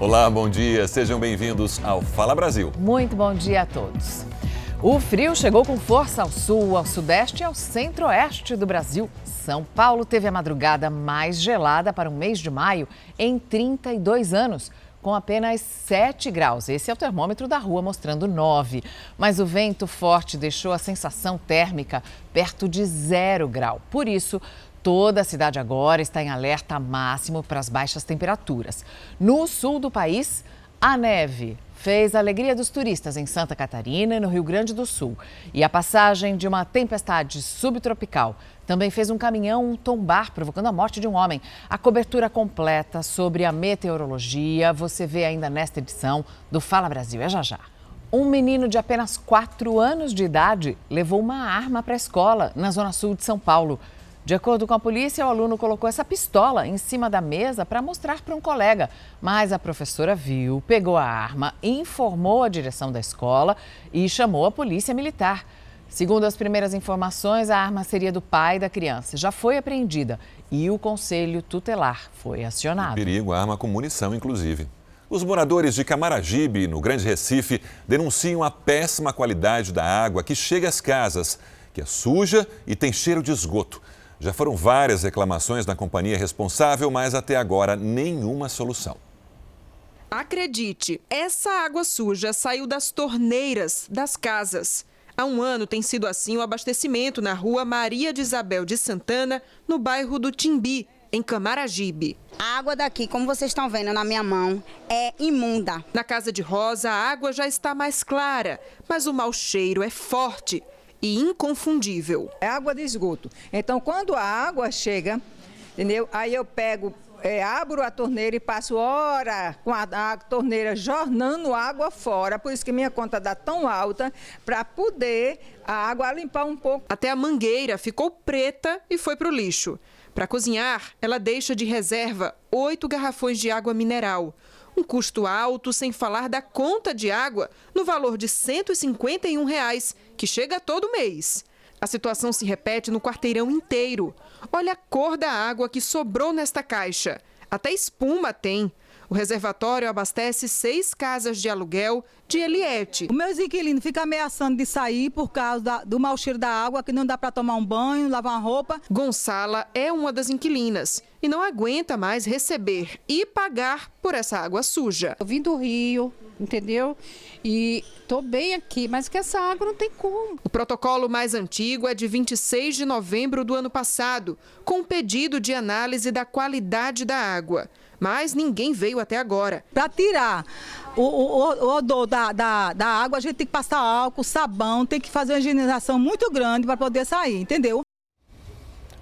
Olá, bom dia. Sejam bem-vindos ao Fala Brasil. Muito bom dia a todos. O frio chegou com força ao sul, ao sudeste e ao centro-oeste do Brasil. São Paulo teve a madrugada mais gelada para o mês de maio em 32 anos, com apenas 7 graus. Esse é o termômetro da rua mostrando 9. Mas o vento forte deixou a sensação térmica perto de zero grau. Por isso, Toda a cidade agora está em alerta máximo para as baixas temperaturas. No sul do país, a neve fez a alegria dos turistas em Santa Catarina e no Rio Grande do Sul. E a passagem de uma tempestade subtropical também fez um caminhão tombar, provocando a morte de um homem. A cobertura completa sobre a meteorologia você vê ainda nesta edição do Fala Brasil. É já já. Um menino de apenas 4 anos de idade levou uma arma para a escola na zona sul de São Paulo. De acordo com a polícia, o aluno colocou essa pistola em cima da mesa para mostrar para um colega. Mas a professora viu, pegou a arma, informou a direção da escola e chamou a polícia militar. Segundo as primeiras informações, a arma seria do pai da criança. Já foi apreendida e o conselho tutelar foi acionado. Perigo, arma com munição, inclusive. Os moradores de Camaragibe, no Grande Recife, denunciam a péssima qualidade da água que chega às casas, que é suja e tem cheiro de esgoto. Já foram várias reclamações na companhia responsável, mas até agora nenhuma solução. Acredite, essa água suja saiu das torneiras das casas. Há um ano tem sido assim o abastecimento na rua Maria de Isabel de Santana, no bairro do Timbi, em Camaragibe. A água daqui, como vocês estão vendo na minha mão, é imunda. Na casa de Rosa, a água já está mais clara, mas o mau cheiro é forte e inconfundível. É água de esgoto. Então, quando a água chega, entendeu? Aí eu pego é, abro a torneira e passo hora com a, a, torneira jornando água fora, por isso que minha conta dá tão alta, para poder a água limpar um pouco. Até a mangueira ficou preta e foi para o lixo. Para cozinhar, ela deixa de reserva oito garrafões de água mineral. Um custo alto, sem falar da conta de água, no valor de 151 reais, que chega todo mês. A situação se repete no quarteirão inteiro. Olha a cor da água que sobrou nesta caixa. Até espuma tem. O reservatório abastece seis casas de aluguel de Eliette. O meu inquilino fica ameaçando de sair por causa da, do mau cheiro da água, que não dá para tomar um banho, lavar uma roupa. Gonçala é uma das inquilinas e não aguenta mais receber e pagar por essa água suja. Eu vim do Rio, entendeu? E estou bem aqui, mas que essa água não tem como. O protocolo mais antigo é de 26 de novembro do ano passado, com pedido de análise da qualidade da água mas ninguém veio até agora. Para tirar o, o, o, odor da, da, da água, a gente tem que passar álcool, sabão, tem que fazer uma higienização muito grande para poder sair, entendeu?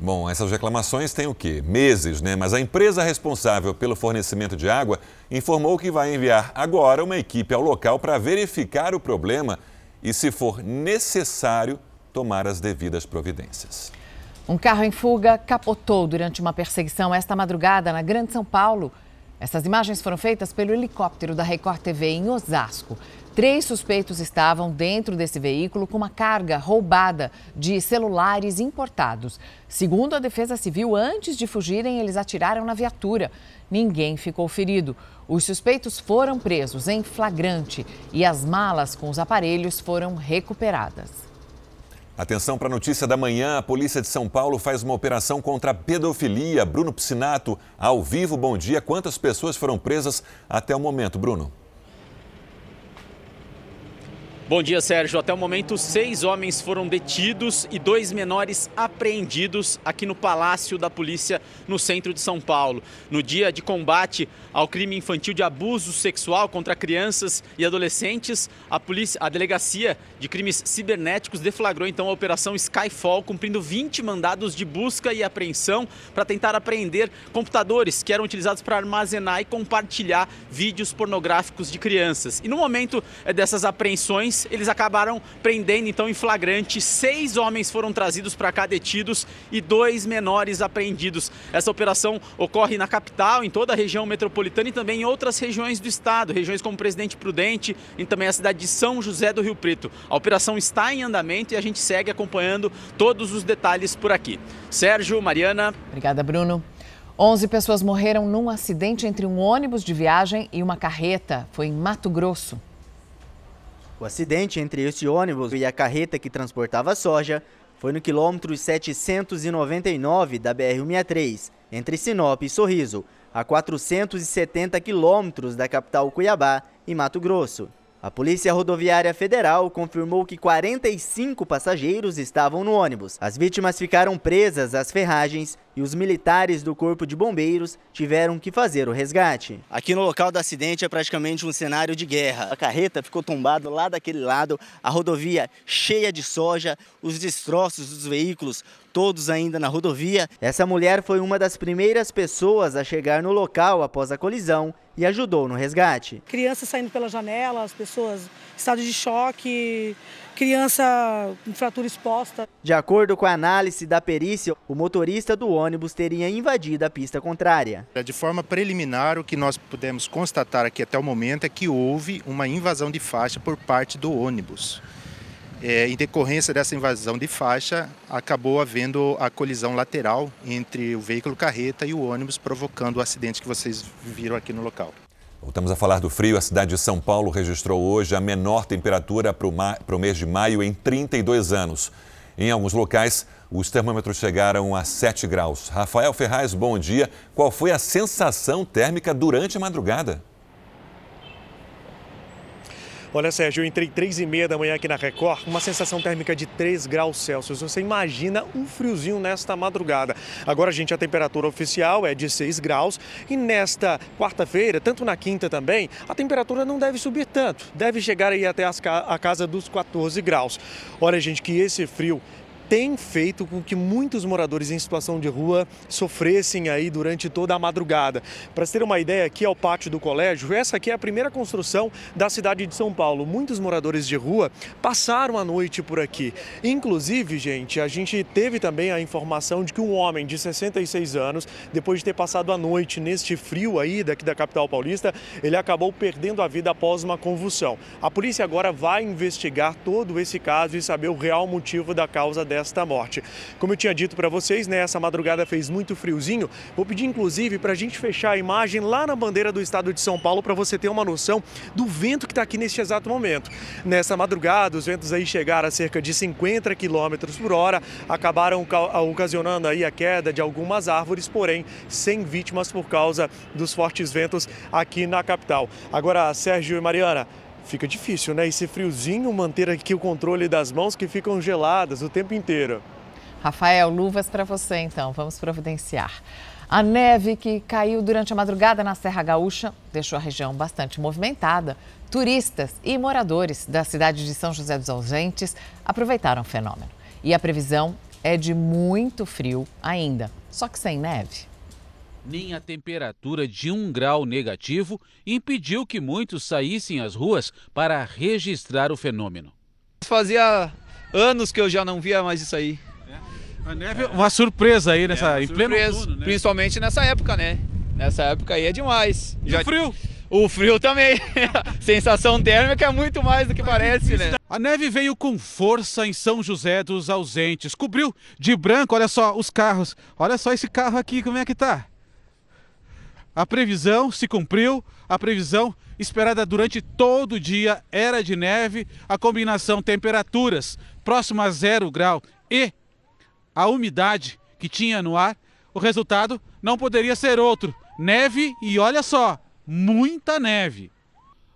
Bom, essas reclamações têm o quê? Meses, né? Mas a empresa responsável pelo fornecimento de água informou que vai enviar agora uma equipe ao local para verificar o problema e, se for necessário, tomar as devidas providências. Um carro em fuga capotou durante uma perseguição esta madrugada na Grande São Paulo. Essas imagens foram feitas pelo helicóptero da Record TV em Osasco. Três suspeitos estavam dentro desse veículo com uma carga roubada de celulares importados. Segundo a Defesa Civil, antes de fugirem, eles atiraram na viatura. Ninguém ficou ferido. Os suspeitos foram presos em flagrante e as malas com os aparelhos foram recuperadas. Atenção para a notícia da manhã. A polícia de São Paulo faz uma operação contra a pedofilia. Bruno Piscinato, ao vivo, bom dia. Quantas pessoas foram presas até o momento, Bruno? Bom dia, Sérgio. Até o momento, seis homens foram detidos e dois menores apreendidos aqui no Palácio da Polícia, no centro de São Paulo. No dia de combate ao crime infantil de abuso sexual contra crianças e adolescentes, a, polícia, a Delegacia de Crimes Cibernéticos deflagrou então a Operação Skyfall, cumprindo 20 mandados de busca e apreensão para tentar apreender computadores que eram utilizados para armazenar e compartilhar vídeos pornográficos de crianças. E no momento eh, dessas apreensões, eles acabaram prendendo então em flagrante. Seis homens foram trazidos para cá detidos e dois menores apreendidos. Essa operação ocorre na capital, em toda a região metropolitana e também em outras regiões do estado, regiões como Presidente Prudente e também a cidade de São José do Rio Preto. A operação está em andamento e a gente segue acompanhando todos os detalhes por aqui. Sérgio, Mariana. Obrigada, Bruno. 11 pessoas morreram num acidente entre um ônibus de viagem e uma carreta. Foi em Mato Grosso. O acidente entre esse ônibus e a carreta que transportava soja foi no quilômetro 799 da BR-163, entre Sinop e Sorriso, a 470 quilômetros da capital Cuiabá, em Mato Grosso. A Polícia Rodoviária Federal confirmou que 45 passageiros estavam no ônibus. As vítimas ficaram presas às ferragens e os militares do Corpo de Bombeiros tiveram que fazer o resgate. Aqui no local do acidente é praticamente um cenário de guerra. A carreta ficou tombada lá daquele lado, a rodovia cheia de soja, os destroços dos veículos todos ainda na rodovia. Essa mulher foi uma das primeiras pessoas a chegar no local após a colisão e ajudou no resgate. Crianças saindo pela janela, as pessoas em estado de choque, criança com fratura exposta. De acordo com a análise da perícia, o motorista do ônibus teria invadido a pista contrária. De forma preliminar, o que nós pudemos constatar aqui até o momento é que houve uma invasão de faixa por parte do ônibus. É, em decorrência dessa invasão de faixa, acabou havendo a colisão lateral entre o veículo carreta e o ônibus, provocando o acidente que vocês viram aqui no local. Voltamos a falar do frio. A cidade de São Paulo registrou hoje a menor temperatura para o mês de maio em 32 anos. Em alguns locais, os termômetros chegaram a 7 graus. Rafael Ferraz, bom dia. Qual foi a sensação térmica durante a madrugada? Olha, Sérgio, eu entrei três e meia da manhã aqui na Record, uma sensação térmica de 3 graus Celsius. Você imagina um friozinho nesta madrugada. Agora, gente, a temperatura oficial é de 6 graus e nesta quarta-feira, tanto na quinta também, a temperatura não deve subir tanto. Deve chegar aí até a casa dos 14 graus. Olha, gente, que esse frio tem feito com que muitos moradores em situação de rua sofressem aí durante toda a madrugada. Para ter uma ideia, aqui é o pátio do colégio. Essa aqui é a primeira construção da cidade de São Paulo. Muitos moradores de rua passaram a noite por aqui. Inclusive, gente, a gente teve também a informação de que um homem de 66 anos, depois de ter passado a noite neste frio aí daqui da capital paulista, ele acabou perdendo a vida após uma convulsão. A polícia agora vai investigar todo esse caso e saber o real motivo da causa dessa desta morte. Como eu tinha dito para vocês, né, essa madrugada fez muito friozinho. Vou pedir inclusive para a gente fechar a imagem lá na bandeira do estado de São Paulo para você ter uma noção do vento que está aqui neste exato momento. Nessa madrugada, os ventos aí chegaram a cerca de 50 km por hora, acabaram ocasionando aí a queda de algumas árvores, porém sem vítimas por causa dos fortes ventos aqui na capital. Agora, Sérgio e Mariana, fica difícil, né? Esse friozinho manter aqui o controle das mãos que ficam geladas o tempo inteiro. Rafael, luvas para você então, vamos providenciar. A neve que caiu durante a madrugada na Serra Gaúcha deixou a região bastante movimentada. Turistas e moradores da cidade de São José dos Ausentes aproveitaram o fenômeno. E a previsão é de muito frio ainda, só que sem neve nem a temperatura de um grau negativo impediu que muitos saíssem às ruas para registrar o fenômeno. Fazia anos que eu já não via mais isso aí. A neve é uma surpresa aí nessa é em pleno outono, né? Principalmente nessa época, né? Nessa época aí é demais. E já... o frio? O frio também. Sensação térmica é muito mais do que parece, né? A neve veio com força em São José dos Ausentes. Cobriu de branco, olha só, os carros. Olha só esse carro aqui, como é que tá? A previsão se cumpriu, a previsão esperada durante todo o dia era de neve, a combinação temperaturas próximo a zero grau e a umidade que tinha no ar, o resultado não poderia ser outro: neve e olha só, muita neve.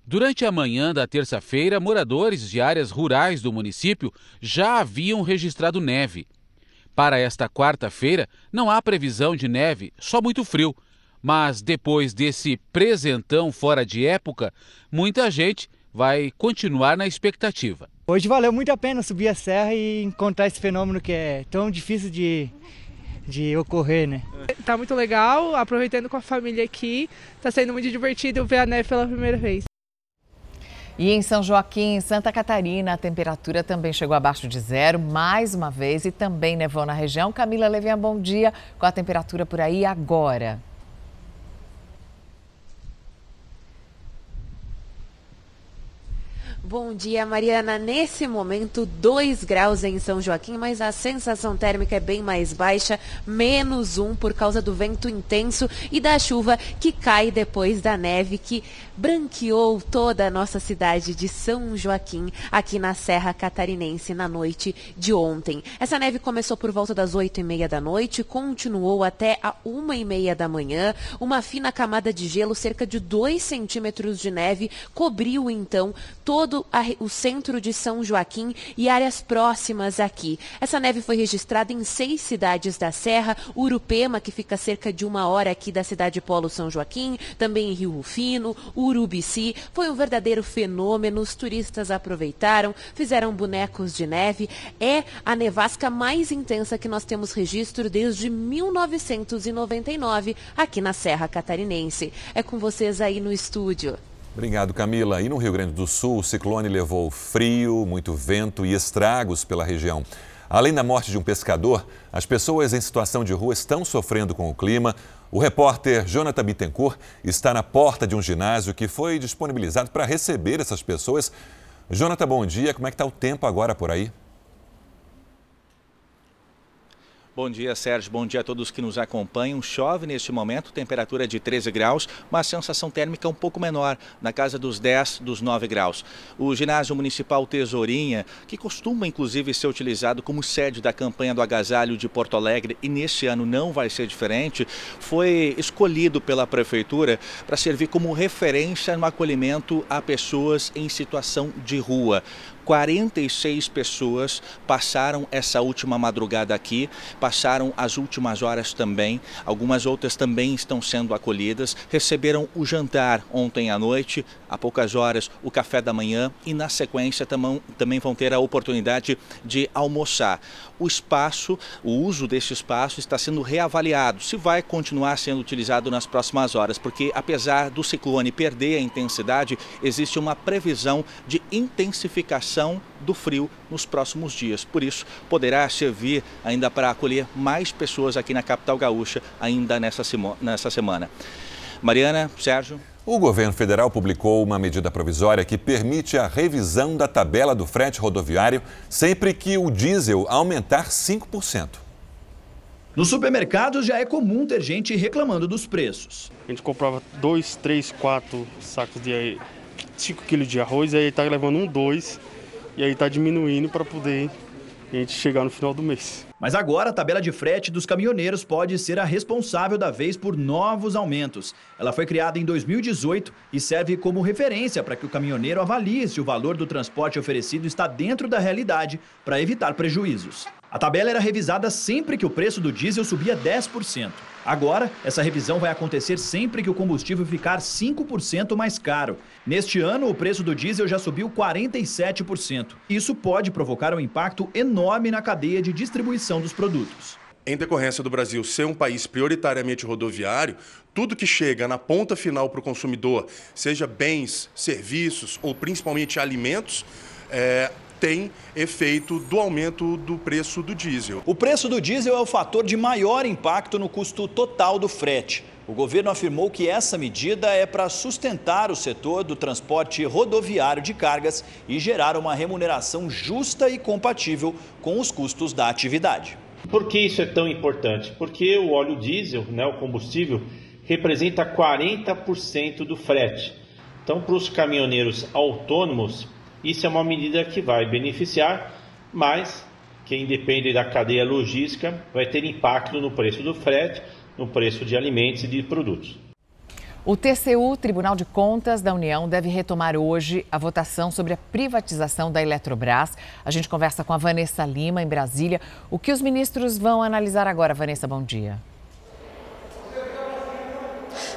Durante a manhã da terça-feira, moradores de áreas rurais do município já haviam registrado neve. Para esta quarta-feira, não há previsão de neve, só muito frio mas depois desse presentão fora de época, muita gente vai continuar na expectativa. Hoje valeu muito a pena subir a serra e encontrar esse fenômeno que é tão difícil de, de ocorrer, né? Tá muito legal, aproveitando com a família aqui, tá sendo muito divertido ver a neve pela primeira vez. E em São Joaquim, Santa Catarina, a temperatura também chegou abaixo de zero mais uma vez e também nevou na região. Camila Levinha, bom dia. Com a temperatura por aí agora? Bom dia, Mariana. Nesse momento, 2 graus em São Joaquim, mas a sensação térmica é bem mais baixa, menos um por causa do vento intenso e da chuva que cai depois da neve que branqueou toda a nossa cidade de São Joaquim, aqui na Serra Catarinense, na noite de ontem. Essa neve começou por volta das oito e meia da noite, continuou até a uma e meia da manhã. Uma fina camada de gelo, cerca de dois centímetros de neve, cobriu então todo a, o centro de São Joaquim e áreas próximas aqui. Essa neve foi registrada em seis cidades da Serra, Urupema, que fica cerca de uma hora aqui da cidade Polo São Joaquim, também em Rio Rufino, Urubici. Foi um verdadeiro fenômeno, os turistas aproveitaram, fizeram bonecos de neve. É a nevasca mais intensa que nós temos registro desde 1999 aqui na Serra Catarinense. É com vocês aí no estúdio. Obrigado, Camila. E no Rio Grande do Sul, o ciclone levou frio, muito vento e estragos pela região. Além da morte de um pescador, as pessoas em situação de rua estão sofrendo com o clima. O repórter Jonathan Bittencourt está na porta de um ginásio que foi disponibilizado para receber essas pessoas. Jonathan, bom dia. Como é que está o tempo agora por aí? Bom dia, Sérgio. Bom dia a todos que nos acompanham. Chove neste momento, temperatura de 13 graus, mas sensação térmica um pouco menor, na casa dos 10, dos 9 graus. O ginásio municipal Tesourinha, que costuma inclusive ser utilizado como sede da campanha do agasalho de Porto Alegre e neste ano não vai ser diferente, foi escolhido pela prefeitura para servir como referência no acolhimento a pessoas em situação de rua. 46 pessoas passaram essa última madrugada aqui, passaram as últimas horas também. Algumas outras também estão sendo acolhidas. Receberam o jantar ontem à noite, há poucas horas o café da manhã e na sequência também, também vão ter a oportunidade de almoçar. O espaço, o uso desse espaço está sendo reavaliado, se vai continuar sendo utilizado nas próximas horas, porque apesar do ciclone perder a intensidade, existe uma previsão de intensificação do frio nos próximos dias. Por isso, poderá servir ainda para acolher mais pessoas aqui na capital gaúcha ainda nessa, nessa semana. Mariana, Sérgio. O governo federal publicou uma medida provisória que permite a revisão da tabela do frete rodoviário sempre que o diesel aumentar 5%. Nos supermercados já é comum ter gente reclamando dos preços. A gente comprava dois, três, quatro sacos de 5 quilos de arroz e aí está levando um, dois e aí está diminuindo para poder a gente chegar no final do mês. Mas agora a tabela de frete dos caminhoneiros pode ser a responsável da vez por novos aumentos. Ela foi criada em 2018 e serve como referência para que o caminhoneiro avalie se o valor do transporte oferecido está dentro da realidade para evitar prejuízos. A tabela era revisada sempre que o preço do diesel subia 10%. Agora, essa revisão vai acontecer sempre que o combustível ficar 5% mais caro. Neste ano, o preço do diesel já subiu 47%. Isso pode provocar um impacto enorme na cadeia de distribuição dos produtos. Em decorrência do Brasil ser um país prioritariamente rodoviário, tudo que chega na ponta final para o consumidor, seja bens, serviços ou principalmente alimentos, é, tem efeito do aumento do preço do diesel. O preço do diesel é o fator de maior impacto no custo total do frete. O governo afirmou que essa medida é para sustentar o setor do transporte rodoviário de cargas e gerar uma remuneração justa e compatível com os custos da atividade. Por que isso é tão importante? Porque o óleo diesel, né, o combustível, representa 40% do frete. Então, para os caminhoneiros autônomos, isso é uma medida que vai beneficiar, mas quem depende da cadeia logística vai ter impacto no preço do frete, no preço de alimentos e de produtos. O TCU, Tribunal de Contas da União, deve retomar hoje a votação sobre a privatização da Eletrobras. A gente conversa com a Vanessa Lima, em Brasília. O que os ministros vão analisar agora, Vanessa? Bom dia.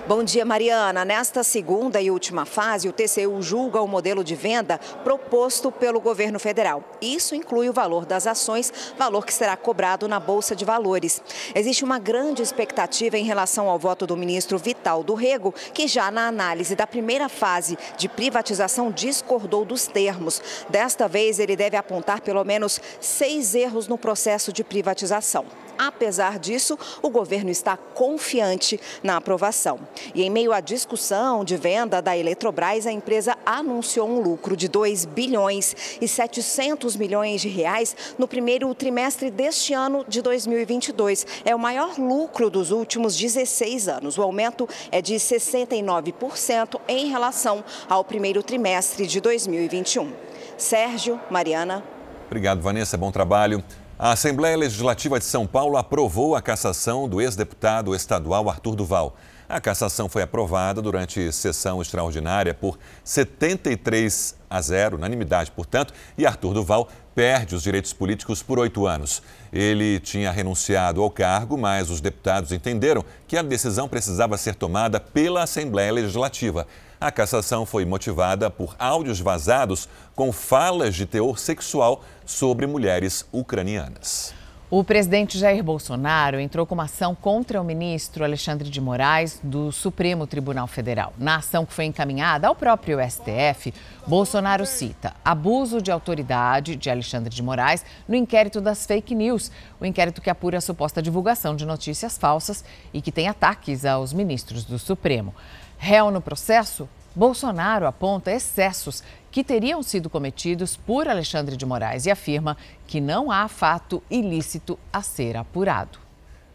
Bom dia, Mariana. Nesta segunda e última fase, o TCU julga o modelo de venda proposto pelo governo federal. Isso inclui o valor das ações, valor que será cobrado na Bolsa de Valores. Existe uma grande expectativa em relação ao voto do ministro Vital do Rego, que já na análise da primeira fase de privatização discordou dos termos. Desta vez, ele deve apontar pelo menos seis erros no processo de privatização. Apesar disso, o governo está confiante na aprovação. E em meio à discussão de venda da Eletrobras, a empresa anunciou um lucro de 2 bilhões e 700 milhões de reais no primeiro trimestre deste ano de 2022. É o maior lucro dos últimos 16 anos. O aumento é de 69% em relação ao primeiro trimestre de 2021. Sérgio, Mariana. Obrigado, Vanessa. Bom trabalho. A Assembleia Legislativa de São Paulo aprovou a cassação do ex-deputado estadual Arthur Duval. A cassação foi aprovada durante sessão extraordinária por 73 a 0, unanimidade, portanto, e Arthur Duval perde os direitos políticos por oito anos. Ele tinha renunciado ao cargo, mas os deputados entenderam que a decisão precisava ser tomada pela Assembleia Legislativa. A cassação foi motivada por áudios vazados com falas de teor sexual sobre mulheres ucranianas. O presidente Jair Bolsonaro entrou com uma ação contra o ministro Alexandre de Moraes do Supremo Tribunal Federal. Na ação que foi encaminhada ao próprio STF, Bolsonaro cita abuso de autoridade de Alexandre de Moraes no inquérito das fake news, o inquérito que apura a suposta divulgação de notícias falsas e que tem ataques aos ministros do Supremo. Réu no processo, Bolsonaro aponta excessos que teriam sido cometidos por Alexandre de Moraes e afirma que não há fato ilícito a ser apurado.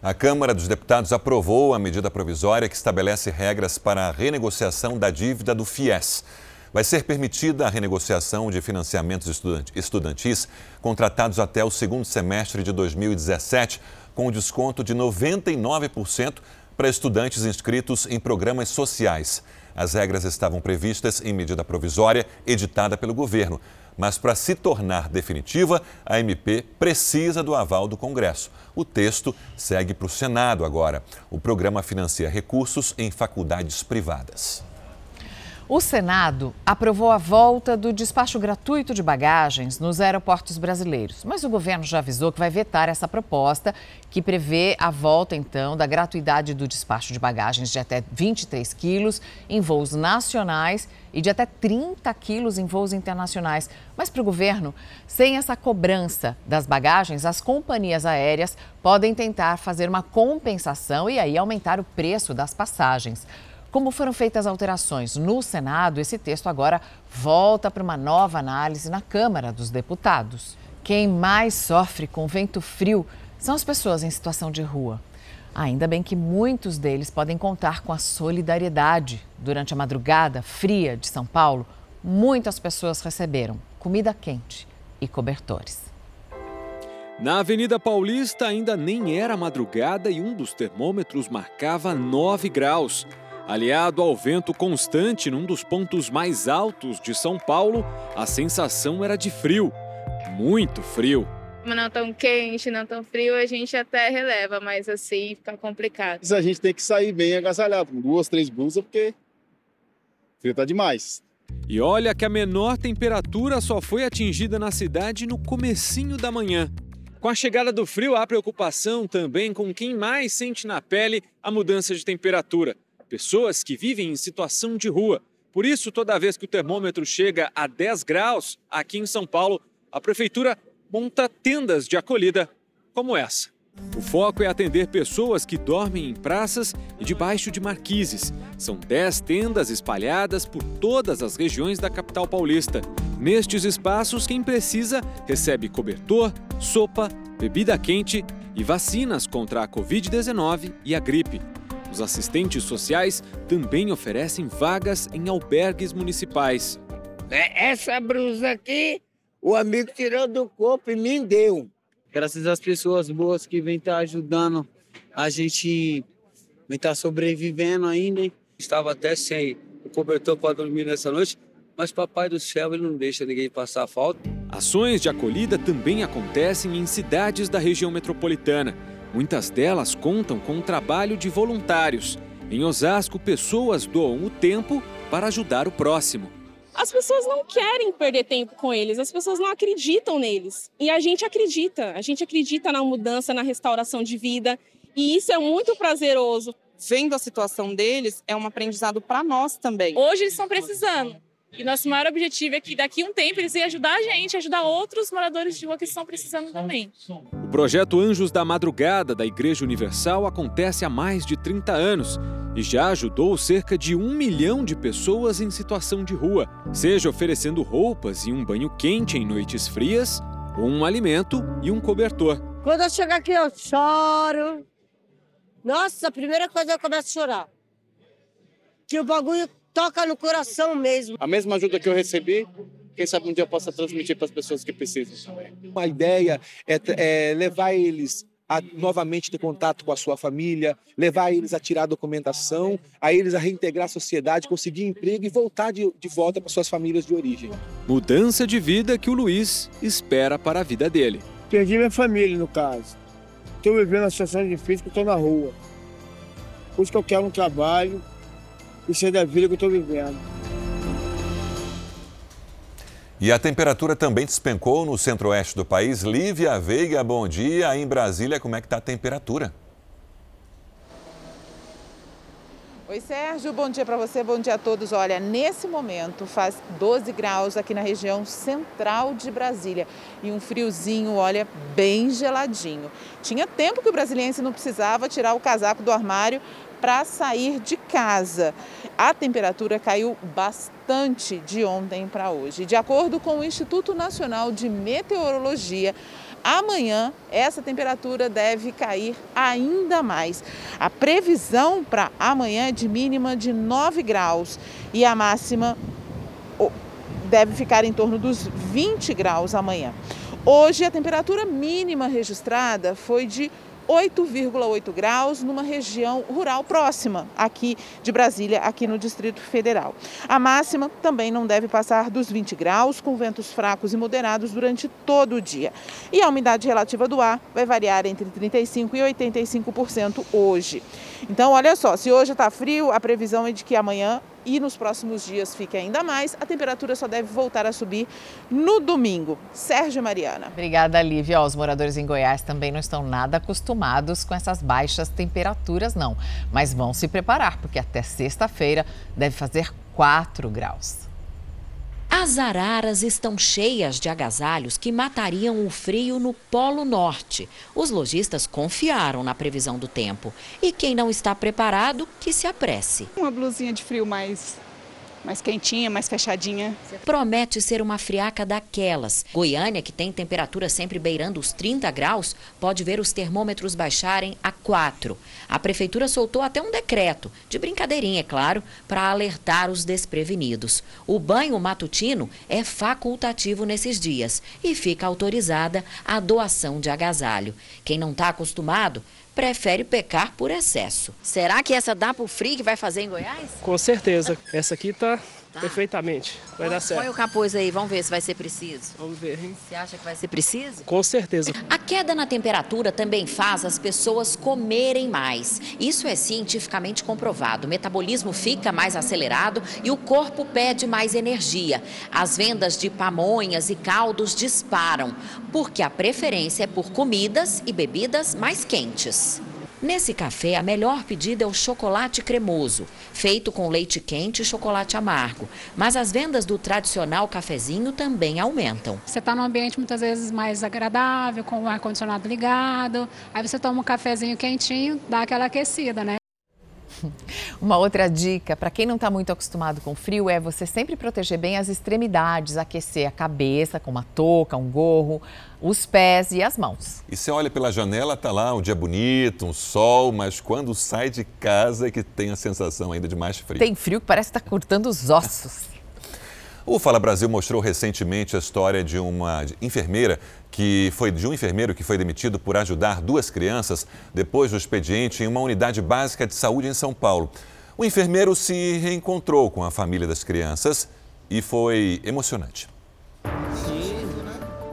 A Câmara dos Deputados aprovou a medida provisória que estabelece regras para a renegociação da dívida do FIES. Vai ser permitida a renegociação de financiamentos estudantis contratados até o segundo semestre de 2017, com desconto de 99% para estudantes inscritos em programas sociais. As regras estavam previstas em medida provisória editada pelo governo, mas para se tornar definitiva, a MP precisa do aval do Congresso. O texto segue para o Senado agora. O programa financia recursos em faculdades privadas. O Senado aprovou a volta do despacho gratuito de bagagens nos aeroportos brasileiros, mas o governo já avisou que vai vetar essa proposta, que prevê a volta, então, da gratuidade do despacho de bagagens de até 23 quilos em voos nacionais e de até 30 quilos em voos internacionais. Mas para o governo, sem essa cobrança das bagagens, as companhias aéreas podem tentar fazer uma compensação e aí aumentar o preço das passagens. Como foram feitas alterações no Senado, esse texto agora volta para uma nova análise na Câmara dos Deputados. Quem mais sofre com vento frio são as pessoas em situação de rua. Ainda bem que muitos deles podem contar com a solidariedade. Durante a madrugada fria de São Paulo, muitas pessoas receberam comida quente e cobertores. Na Avenida Paulista ainda nem era madrugada e um dos termômetros marcava 9 graus. Aliado ao vento constante num dos pontos mais altos de São Paulo, a sensação era de frio. Muito frio. Não tão quente, não tão frio, a gente até releva, mas assim fica complicado. A gente tem que sair bem agasalhado, com duas, três blusas, porque frio tá demais. E olha que a menor temperatura só foi atingida na cidade no comecinho da manhã. Com a chegada do frio, há preocupação também com quem mais sente na pele a mudança de temperatura pessoas que vivem em situação de rua. Por isso, toda vez que o termômetro chega a 10 graus aqui em São Paulo, a prefeitura monta tendas de acolhida como essa. O foco é atender pessoas que dormem em praças e debaixo de marquises. São 10 tendas espalhadas por todas as regiões da capital paulista. Nestes espaços, quem precisa recebe cobertor, sopa, bebida quente e vacinas contra a Covid-19 e a gripe. Os assistentes sociais também oferecem vagas em albergues municipais. É, essa blusa aqui, o amigo tirou do corpo e me deu. Graças às pessoas boas que vêm estar tá ajudando a gente, vem estar tá sobrevivendo ainda. Né? Estava até sem o cobertor para dormir nessa noite, mas Papai do Céu ele não deixa ninguém passar falta. Ações de acolhida também acontecem em cidades da região metropolitana. Muitas delas contam com o trabalho de voluntários. Em Osasco, pessoas doam o tempo para ajudar o próximo. As pessoas não querem perder tempo com eles, as pessoas não acreditam neles. E a gente acredita, a gente acredita na mudança, na restauração de vida, e isso é muito prazeroso. Vendo a situação deles, é um aprendizado para nós também. Hoje eles estão precisando. E nosso maior objetivo é que daqui a um tempo eles venham ajudar a gente, ajudar outros moradores de rua que estão precisando também. O O projeto Anjos da Madrugada da Igreja Universal acontece há mais de 30 anos e já ajudou cerca de um milhão de pessoas em situação de rua, seja oferecendo roupas e um banho quente em noites frias, ou um alimento e um cobertor. Quando eu chego aqui, eu choro. Nossa, a primeira coisa eu começo a chorar. Que o bagulho toca no coração mesmo. A mesma ajuda que eu recebi, quem sabe um dia eu possa transmitir para as pessoas que precisam. A ideia é, é levar eles a novamente ter contato com a sua família, levar eles a tirar a documentação, a eles a reintegrar a sociedade, conseguir emprego e voltar de, de volta para suas famílias de origem. Mudança de vida que o Luiz espera para a vida dele. Perdi minha família, no caso. Estou vivendo uma situação difícil que estou na rua. Por isso que eu quero um trabalho e ser da vida que eu estou vivendo. E a temperatura também despencou no centro-oeste do país. Lívia Veiga, bom dia. Aí em Brasília, como é que está a temperatura? Oi, Sérgio, bom dia para você, bom dia a todos. Olha, nesse momento faz 12 graus aqui na região central de Brasília e um friozinho, olha, bem geladinho. Tinha tempo que o brasiliense não precisava tirar o casaco do armário para sair de casa. A temperatura caiu bastante de ontem para hoje. De acordo com o Instituto Nacional de Meteorologia, amanhã essa temperatura deve cair ainda mais. A previsão para amanhã é de mínima de 9 graus e a máxima deve ficar em torno dos 20 graus amanhã. Hoje a temperatura mínima registrada foi de 8,8 graus numa região rural próxima aqui de Brasília, aqui no Distrito Federal. A máxima também não deve passar dos 20 graus, com ventos fracos e moderados durante todo o dia. E a umidade relativa do ar vai variar entre 35% e 85% hoje. Então, olha só, se hoje está frio, a previsão é de que amanhã e nos próximos dias fique ainda mais. A temperatura só deve voltar a subir no domingo. Sérgio Mariana. Obrigada, Lívia. Os moradores em Goiás também não estão nada acostumados com essas baixas temperaturas, não. Mas vão se preparar, porque até sexta-feira deve fazer 4 graus. As araras estão cheias de agasalhos que matariam o frio no Polo Norte. Os lojistas confiaram na previsão do tempo. E quem não está preparado, que se apresse. Uma blusinha de frio mais mais quentinha, mais fechadinha. Promete ser uma friaca daquelas. Goiânia, que tem temperatura sempre beirando os 30 graus, pode ver os termômetros baixarem a 4. A prefeitura soltou até um decreto, de brincadeirinha, é claro, para alertar os desprevenidos. O banho matutino é facultativo nesses dias e fica autorizada a doação de agasalho. Quem não está acostumado, prefere pecar por excesso. Será que essa dá para o frio que vai fazer em Goiás? Com certeza. Essa aqui tá, tá. perfeitamente. Vai põe, dar certo. Põe o capuz aí, vamos ver se vai ser preciso. Vamos ver, hein? Você acha que vai ser preciso? Com certeza. A queda na temperatura também faz as pessoas comerem mais. Isso é cientificamente comprovado. O metabolismo fica mais acelerado e o corpo pede mais energia. As vendas de pamonhas e caldos disparam, porque a preferência é por comidas e bebidas mais quentes. Nesse café, a melhor pedida é o chocolate cremoso, feito com leite quente e chocolate amargo. Mas as vendas do tradicional cafezinho também aumentam. Você está num ambiente muitas vezes mais agradável, com o ar-condicionado ligado, aí você toma um cafezinho quentinho, dá aquela aquecida, né? Uma outra dica para quem não está muito acostumado com frio é você sempre proteger bem as extremidades, aquecer a cabeça com uma touca, um gorro, os pés e as mãos. E você olha pela janela, tá lá um dia bonito, um sol, mas quando sai de casa é que tem a sensação ainda de mais frio. Tem frio que parece estar tá cortando os ossos. O Fala Brasil mostrou recentemente a história de uma enfermeira que foi de um enfermeiro que foi demitido por ajudar duas crianças depois do expediente em uma unidade básica de saúde em São Paulo. O enfermeiro se reencontrou com a família das crianças e foi emocionante.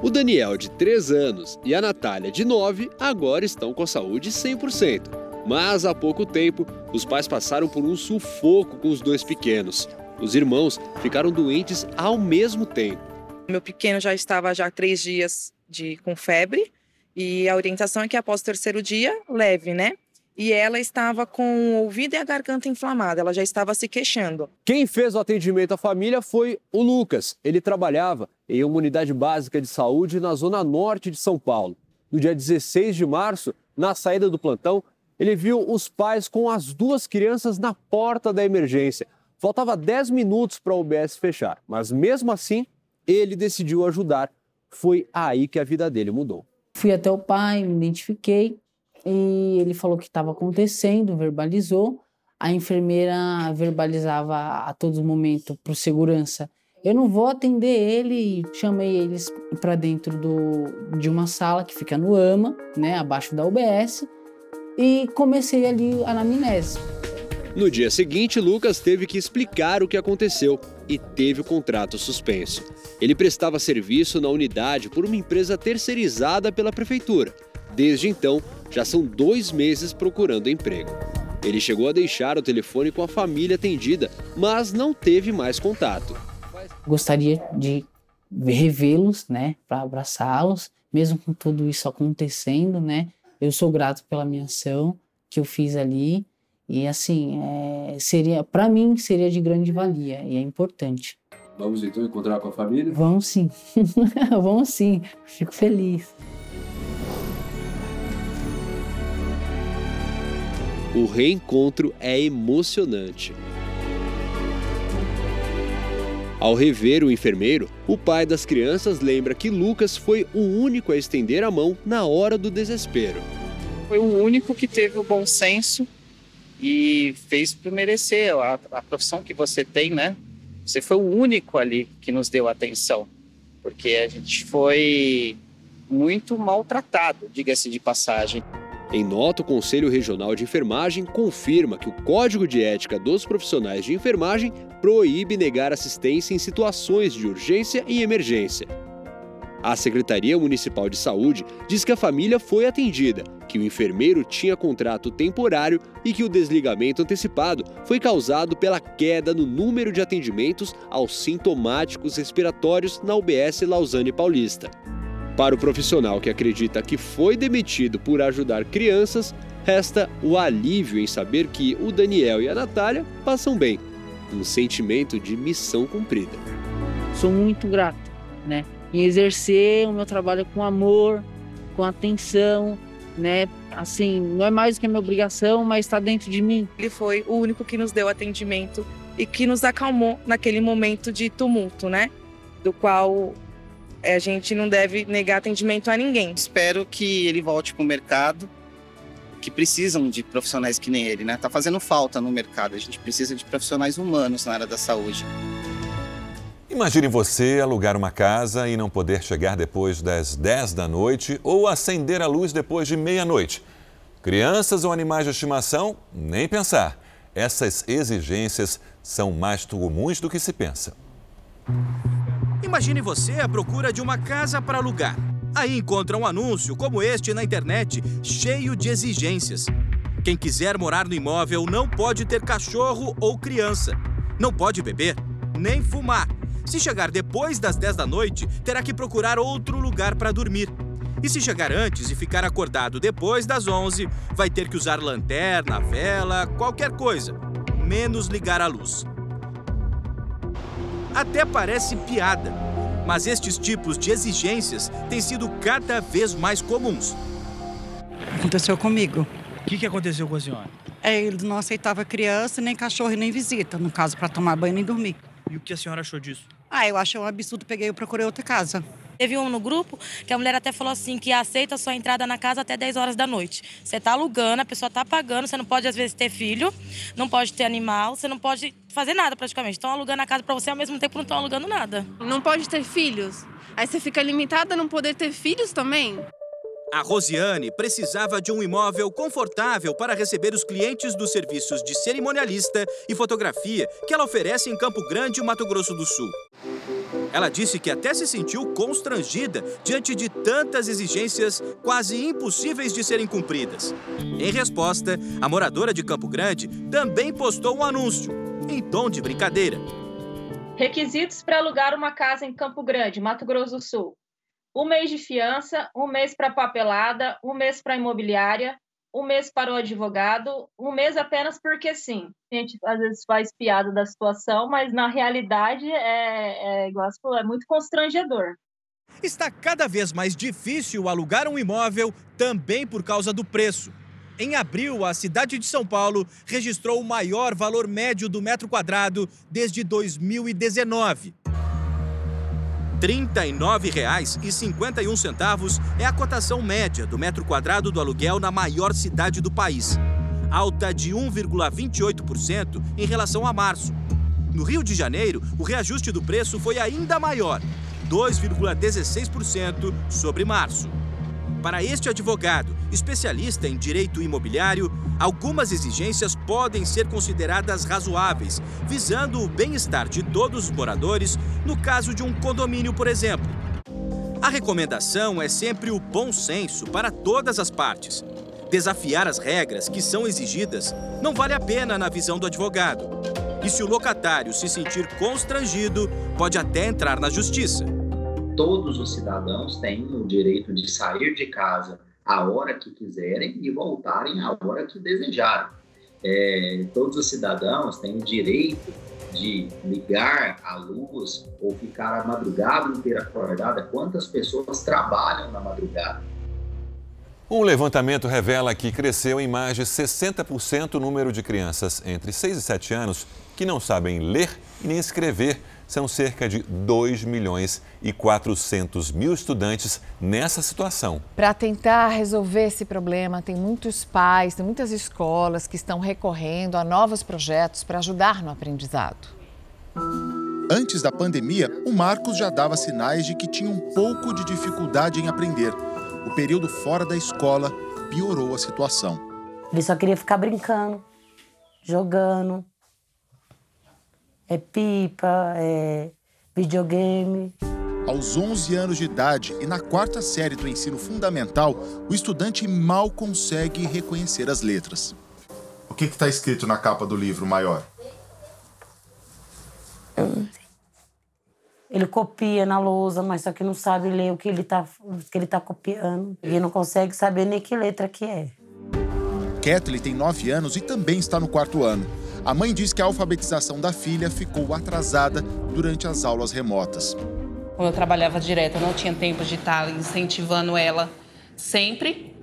O Daniel, de 3 anos, e a Natália, de 9, agora estão com saúde 100%. Mas há pouco tempo, os pais passaram por um sufoco com os dois pequenos. Os irmãos ficaram doentes ao mesmo tempo. Meu pequeno já estava já três dias de, com febre e a orientação é que após o terceiro dia, leve, né? E ela estava com o ouvido e a garganta inflamada, ela já estava se queixando. Quem fez o atendimento à família foi o Lucas. Ele trabalhava em uma unidade básica de saúde na zona norte de São Paulo. no dia 16 de março, na saída do plantão, ele viu os pais com as duas crianças na porta da emergência. Faltava 10 minutos para o UBS fechar, mas mesmo assim, ele decidiu ajudar. Foi aí que a vida dele mudou. Fui até o pai, me identifiquei e ele falou o que estava acontecendo, verbalizou. A enfermeira verbalizava a todo momento para o segurança eu não vou atender ele. Chamei eles para dentro do, de uma sala que fica no AMA, né, abaixo da UBS, e comecei ali a anamnese. No dia seguinte, Lucas teve que explicar o que aconteceu e teve o contrato suspenso. Ele prestava serviço na unidade por uma empresa terceirizada pela prefeitura. Desde então, já são dois meses procurando emprego. Ele chegou a deixar o telefone com a família atendida, mas não teve mais contato. Gostaria de revê-los, né, para abraçá-los, mesmo com tudo isso acontecendo, né? Eu sou grato pela minha ação que eu fiz ali e assim é, seria, para mim, seria de grande valia e é importante. Vamos então encontrar com a família? Vamos sim, vamos sim. Fico feliz. O reencontro é emocionante. Ao rever o enfermeiro, o pai das crianças lembra que Lucas foi o único a estender a mão na hora do desespero. Foi o único que teve o bom senso e fez por merecer a, a profissão que você tem, né? Você foi o único ali que nos deu atenção, porque a gente foi muito maltratado, diga-se de passagem. Em nota, o Conselho Regional de Enfermagem confirma que o Código de Ética dos Profissionais de Enfermagem proíbe negar assistência em situações de urgência e emergência. A Secretaria Municipal de Saúde diz que a família foi atendida, que o enfermeiro tinha contrato temporário e que o desligamento antecipado foi causado pela queda no número de atendimentos aos sintomáticos respiratórios na UBS Lausanne Paulista. Para o profissional que acredita que foi demitido por ajudar crianças, resta o alívio em saber que o Daniel e a Natália passam bem. Um sentimento de missão cumprida. Sou muito grato, né? Em exercer o meu trabalho com amor, com atenção, né? Assim, não é mais do que a minha obrigação, mas está dentro de mim. Ele foi o único que nos deu atendimento e que nos acalmou naquele momento de tumulto, né? Do qual a gente não deve negar atendimento a ninguém. Espero que ele volte para o mercado, que precisam de profissionais que nem ele, né? Tá fazendo falta no mercado. A gente precisa de profissionais humanos na área da saúde. Imagine você alugar uma casa e não poder chegar depois das 10 da noite ou acender a luz depois de meia-noite. Crianças ou animais de estimação, nem pensar. Essas exigências são mais comuns do que se pensa. Imagine você à procura de uma casa para alugar. Aí encontra um anúncio como este na internet, cheio de exigências. Quem quiser morar no imóvel não pode ter cachorro ou criança. Não pode beber, nem fumar. Se chegar depois das 10 da noite, terá que procurar outro lugar para dormir. E se chegar antes e ficar acordado depois das 11, vai ter que usar lanterna, vela, qualquer coisa, menos ligar a luz. Até parece piada, mas estes tipos de exigências têm sido cada vez mais comuns. Aconteceu comigo. O que, que aconteceu com a senhora? É, ele não aceitava criança, nem cachorro, nem visita, no caso, para tomar banho nem dormir. E o que a senhora achou disso? Ah, eu achei um absurdo, peguei e procurei outra casa. Teve um no grupo que a mulher até falou assim que aceita a sua entrada na casa até 10 horas da noite. Você está alugando, a pessoa está pagando, você não pode às vezes ter filho, não pode ter animal, você não pode fazer nada praticamente. Estão alugando a casa para você ao mesmo tempo não estão alugando nada. Não pode ter filhos? Aí você fica limitada a não poder ter filhos também? A Rosiane precisava de um imóvel confortável para receber os clientes dos serviços de cerimonialista e fotografia que ela oferece em Campo Grande, Mato Grosso do Sul. Ela disse que até se sentiu constrangida diante de tantas exigências quase impossíveis de serem cumpridas. Em resposta, a moradora de Campo Grande também postou um anúncio, em tom de brincadeira. Requisitos para alugar uma casa em Campo Grande, Mato Grosso do Sul. Um mês de fiança, um mês para papelada, um mês para imobiliária, um mês para o advogado, um mês apenas porque sim. A gente às vezes faz piada da situação, mas na realidade é, é igual é muito constrangedor. Está cada vez mais difícil alugar um imóvel também por causa do preço. Em abril, a cidade de São Paulo registrou o maior valor médio do metro quadrado desde 2019. R$ 39,51 é a cotação média do metro quadrado do aluguel na maior cidade do país, alta de 1,28% em relação a março. No Rio de Janeiro, o reajuste do preço foi ainda maior, 2,16% sobre março. Para este advogado, especialista em direito imobiliário, algumas exigências podem ser consideradas razoáveis, visando o bem-estar de todos os moradores, no caso de um condomínio, por exemplo. A recomendação é sempre o bom senso para todas as partes. Desafiar as regras que são exigidas não vale a pena na visão do advogado. E se o locatário se sentir constrangido, pode até entrar na justiça. Todos os cidadãos têm o direito de sair de casa a hora que quiserem e voltarem a hora que desejarem. É, todos os cidadãos têm o direito de ligar a luz ou ficar a madrugada inteira acordada. Quantas pessoas trabalham na madrugada? Um levantamento revela que cresceu em mais de 60% o número de crianças entre 6 e 7 anos que não sabem ler e nem escrever. São cerca de 2 milhões e 400 mil estudantes nessa situação. Para tentar resolver esse problema, tem muitos pais, tem muitas escolas que estão recorrendo a novos projetos para ajudar no aprendizado. Antes da pandemia, o Marcos já dava sinais de que tinha um pouco de dificuldade em aprender. O período fora da escola piorou a situação. Ele só queria ficar brincando, jogando, é pipa, é videogame. Aos 11 anos de idade e na quarta série do ensino fundamental, o estudante mal consegue reconhecer as letras. O que está escrito na capa do livro maior? Ele copia na lousa, mas só que não sabe ler o que ele está que ele tá copiando. E não consegue saber nem que letra que é. Kathleen tem 9 anos e também está no quarto ano. A mãe diz que a alfabetização da filha ficou atrasada durante as aulas remotas. Quando eu trabalhava direto, eu não tinha tempo de estar incentivando ela sempre.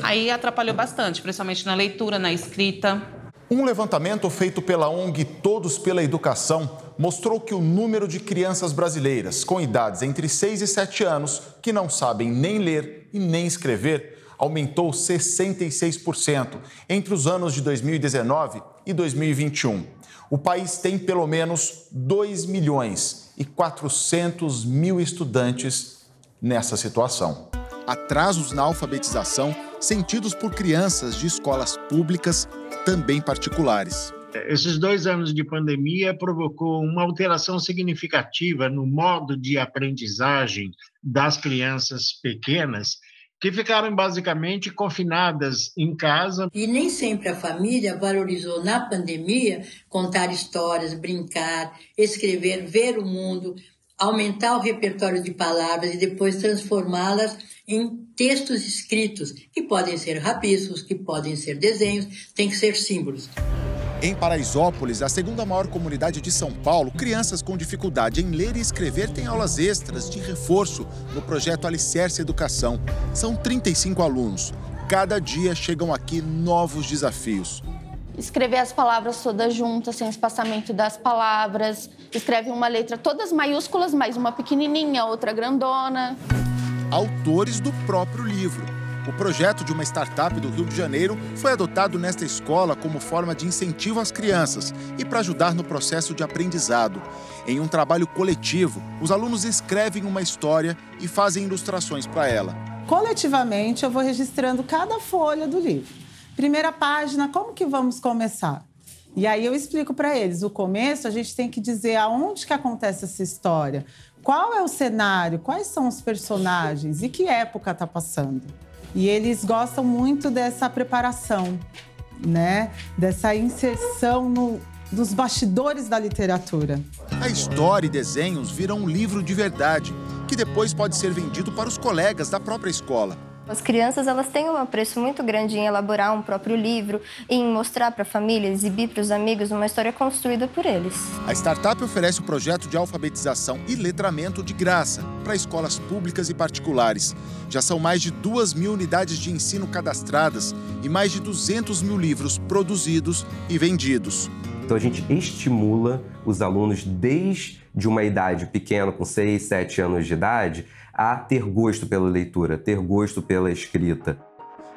Aí atrapalhou bastante, principalmente na leitura, na escrita. Um levantamento feito pela ONG Todos pela Educação mostrou que o número de crianças brasileiras com idades entre 6 e 7 anos que não sabem nem ler e nem escrever aumentou 66% entre os anos de 2019 e 2021. O país tem pelo menos 2 milhões e 400 mil estudantes nessa situação. Atrasos na alfabetização sentidos por crianças de escolas públicas, também particulares. Esses dois anos de pandemia provocou uma alteração significativa no modo de aprendizagem das crianças pequenas que ficaram basicamente confinadas em casa. E nem sempre a família valorizou na pandemia contar histórias, brincar, escrever, ver o mundo, aumentar o repertório de palavras e depois transformá-las em textos escritos, que podem ser rabiscos, que podem ser desenhos, tem que ser símbolos. Em Paraisópolis, a segunda maior comunidade de São Paulo, crianças com dificuldade em ler e escrever têm aulas extras de reforço no projeto Alicerce Educação. São 35 alunos. Cada dia chegam aqui novos desafios. Escrever as palavras todas juntas, sem espaçamento das palavras. Escreve uma letra todas maiúsculas, mas uma pequenininha, outra grandona. Autores do próprio livro o projeto de uma startup do Rio de Janeiro foi adotado nesta escola como forma de incentivo às crianças e para ajudar no processo de aprendizado. Em um trabalho coletivo, os alunos escrevem uma história e fazem ilustrações para ela. Coletivamente, eu vou registrando cada folha do livro. Primeira página, como que vamos começar? E aí eu explico para eles, o começo a gente tem que dizer aonde que acontece essa história, qual é o cenário, quais são os personagens e que época está passando. E eles gostam muito dessa preparação, né? Dessa inserção no, dos bastidores da literatura. A história e desenhos viram um livro de verdade, que depois pode ser vendido para os colegas da própria escola. As crianças elas têm um apreço muito grande em elaborar um próprio livro, em mostrar para a família, exibir para os amigos uma história construída por eles. A startup oferece o um projeto de alfabetização e letramento de graça para escolas públicas e particulares. Já são mais de duas mil unidades de ensino cadastradas e mais de 200 mil livros produzidos e vendidos. Então a gente estimula os alunos desde uma idade pequena, com 6, 7 anos de idade, a ter gosto pela leitura, ter gosto pela escrita.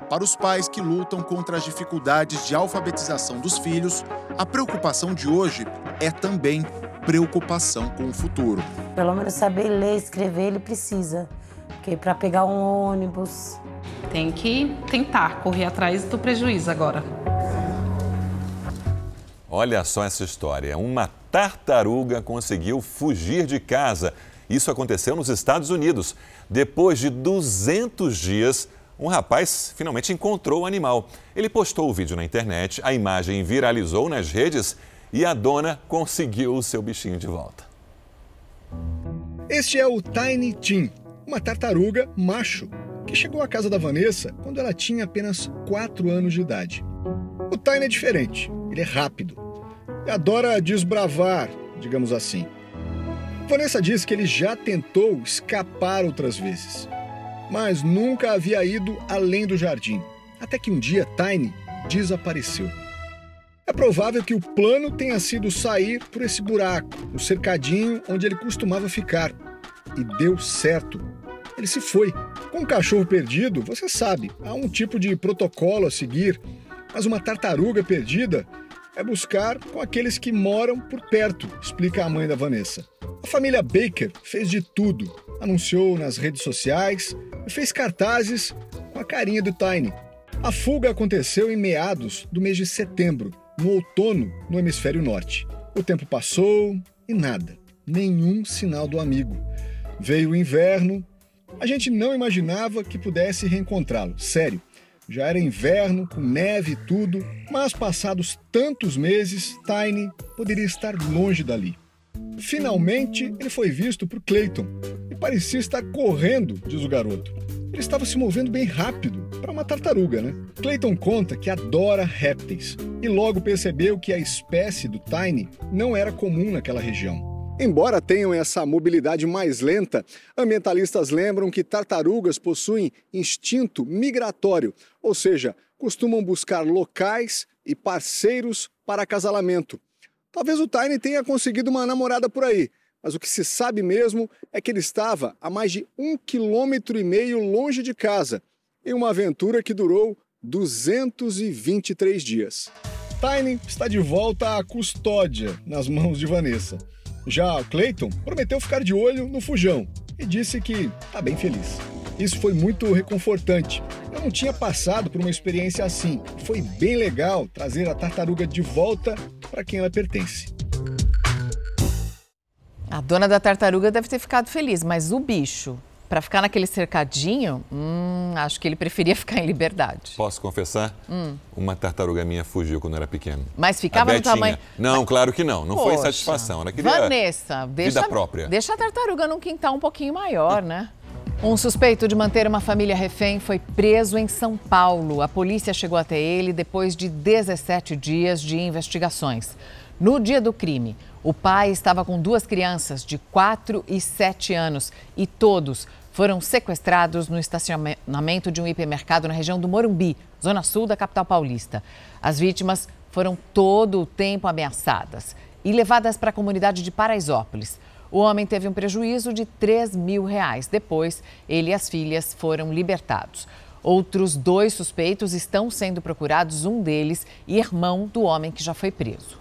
Para os pais que lutam contra as dificuldades de alfabetização dos filhos, a preocupação de hoje é também preocupação com o futuro. Pelo menos saber ler, escrever, ele precisa. Porque para pegar um ônibus. Tem que tentar correr atrás do prejuízo agora. Olha só essa história. Uma tartaruga conseguiu fugir de casa isso aconteceu nos Estados Unidos. Depois de 200 dias, um rapaz finalmente encontrou o animal. Ele postou o vídeo na internet, a imagem viralizou nas redes e a dona conseguiu o seu bichinho de volta. Este é o Tiny Tim, uma tartaruga macho, que chegou à casa da Vanessa quando ela tinha apenas 4 anos de idade. O Tiny é diferente, ele é rápido e adora desbravar, digamos assim. Vanessa diz que ele já tentou escapar outras vezes, mas nunca havia ido além do jardim, até que um dia Tiny desapareceu. É provável que o plano tenha sido sair por esse buraco, o cercadinho onde ele costumava ficar. E deu certo. Ele se foi. Com um cachorro perdido, você sabe, há um tipo de protocolo a seguir, mas uma tartaruga perdida é buscar com aqueles que moram por perto, explica a mãe da Vanessa. A família Baker fez de tudo, anunciou nas redes sociais e fez cartazes com a carinha do Tiny. A fuga aconteceu em meados do mês de setembro, no outono no hemisfério norte. O tempo passou e nada, nenhum sinal do amigo. Veio o inverno, a gente não imaginava que pudesse reencontrá-lo, sério. Já era inverno, com neve e tudo, mas passados tantos meses, Tiny poderia estar longe dali. Finalmente, ele foi visto por Clayton e parecia estar correndo, diz o garoto. Ele estava se movendo bem rápido, para uma tartaruga, né? Clayton conta que adora répteis e logo percebeu que a espécie do Tiny não era comum naquela região. Embora tenham essa mobilidade mais lenta, ambientalistas lembram que tartarugas possuem instinto migratório, ou seja, costumam buscar locais e parceiros para acasalamento. Talvez o Tiny tenha conseguido uma namorada por aí, mas o que se sabe mesmo é que ele estava a mais de um quilômetro e meio longe de casa, em uma aventura que durou 223 dias. Tiny está de volta à custódia nas mãos de Vanessa. Já Clayton prometeu ficar de olho no fujão e disse que está bem feliz. Isso foi muito reconfortante. Eu não tinha passado por uma experiência assim. Foi bem legal trazer a tartaruga de volta para quem ela pertence. A dona da tartaruga deve ter ficado feliz, mas o bicho para ficar naquele cercadinho, hum, acho que ele preferia ficar em liberdade. Posso confessar? Hum. Uma tartaruga minha fugiu quando era pequeno. Mas ficava no tamanho. Não, Mas... claro que não. Não Poxa. foi satisfação. Ela queria Vanessa, deixa, vida própria. deixa a tartaruga num quintal um pouquinho maior, né? Um suspeito de manter uma família refém foi preso em São Paulo. A polícia chegou até ele depois de 17 dias de investigações. No dia do crime, o pai estava com duas crianças de 4 e 7 anos e todos foram sequestrados no estacionamento de um hipermercado na região do Morumbi, zona sul da capital paulista. As vítimas foram todo o tempo ameaçadas e levadas para a comunidade de Paraisópolis. O homem teve um prejuízo de 3 mil reais. Depois, ele e as filhas foram libertados. Outros dois suspeitos estão sendo procurados, um deles irmão do homem que já foi preso.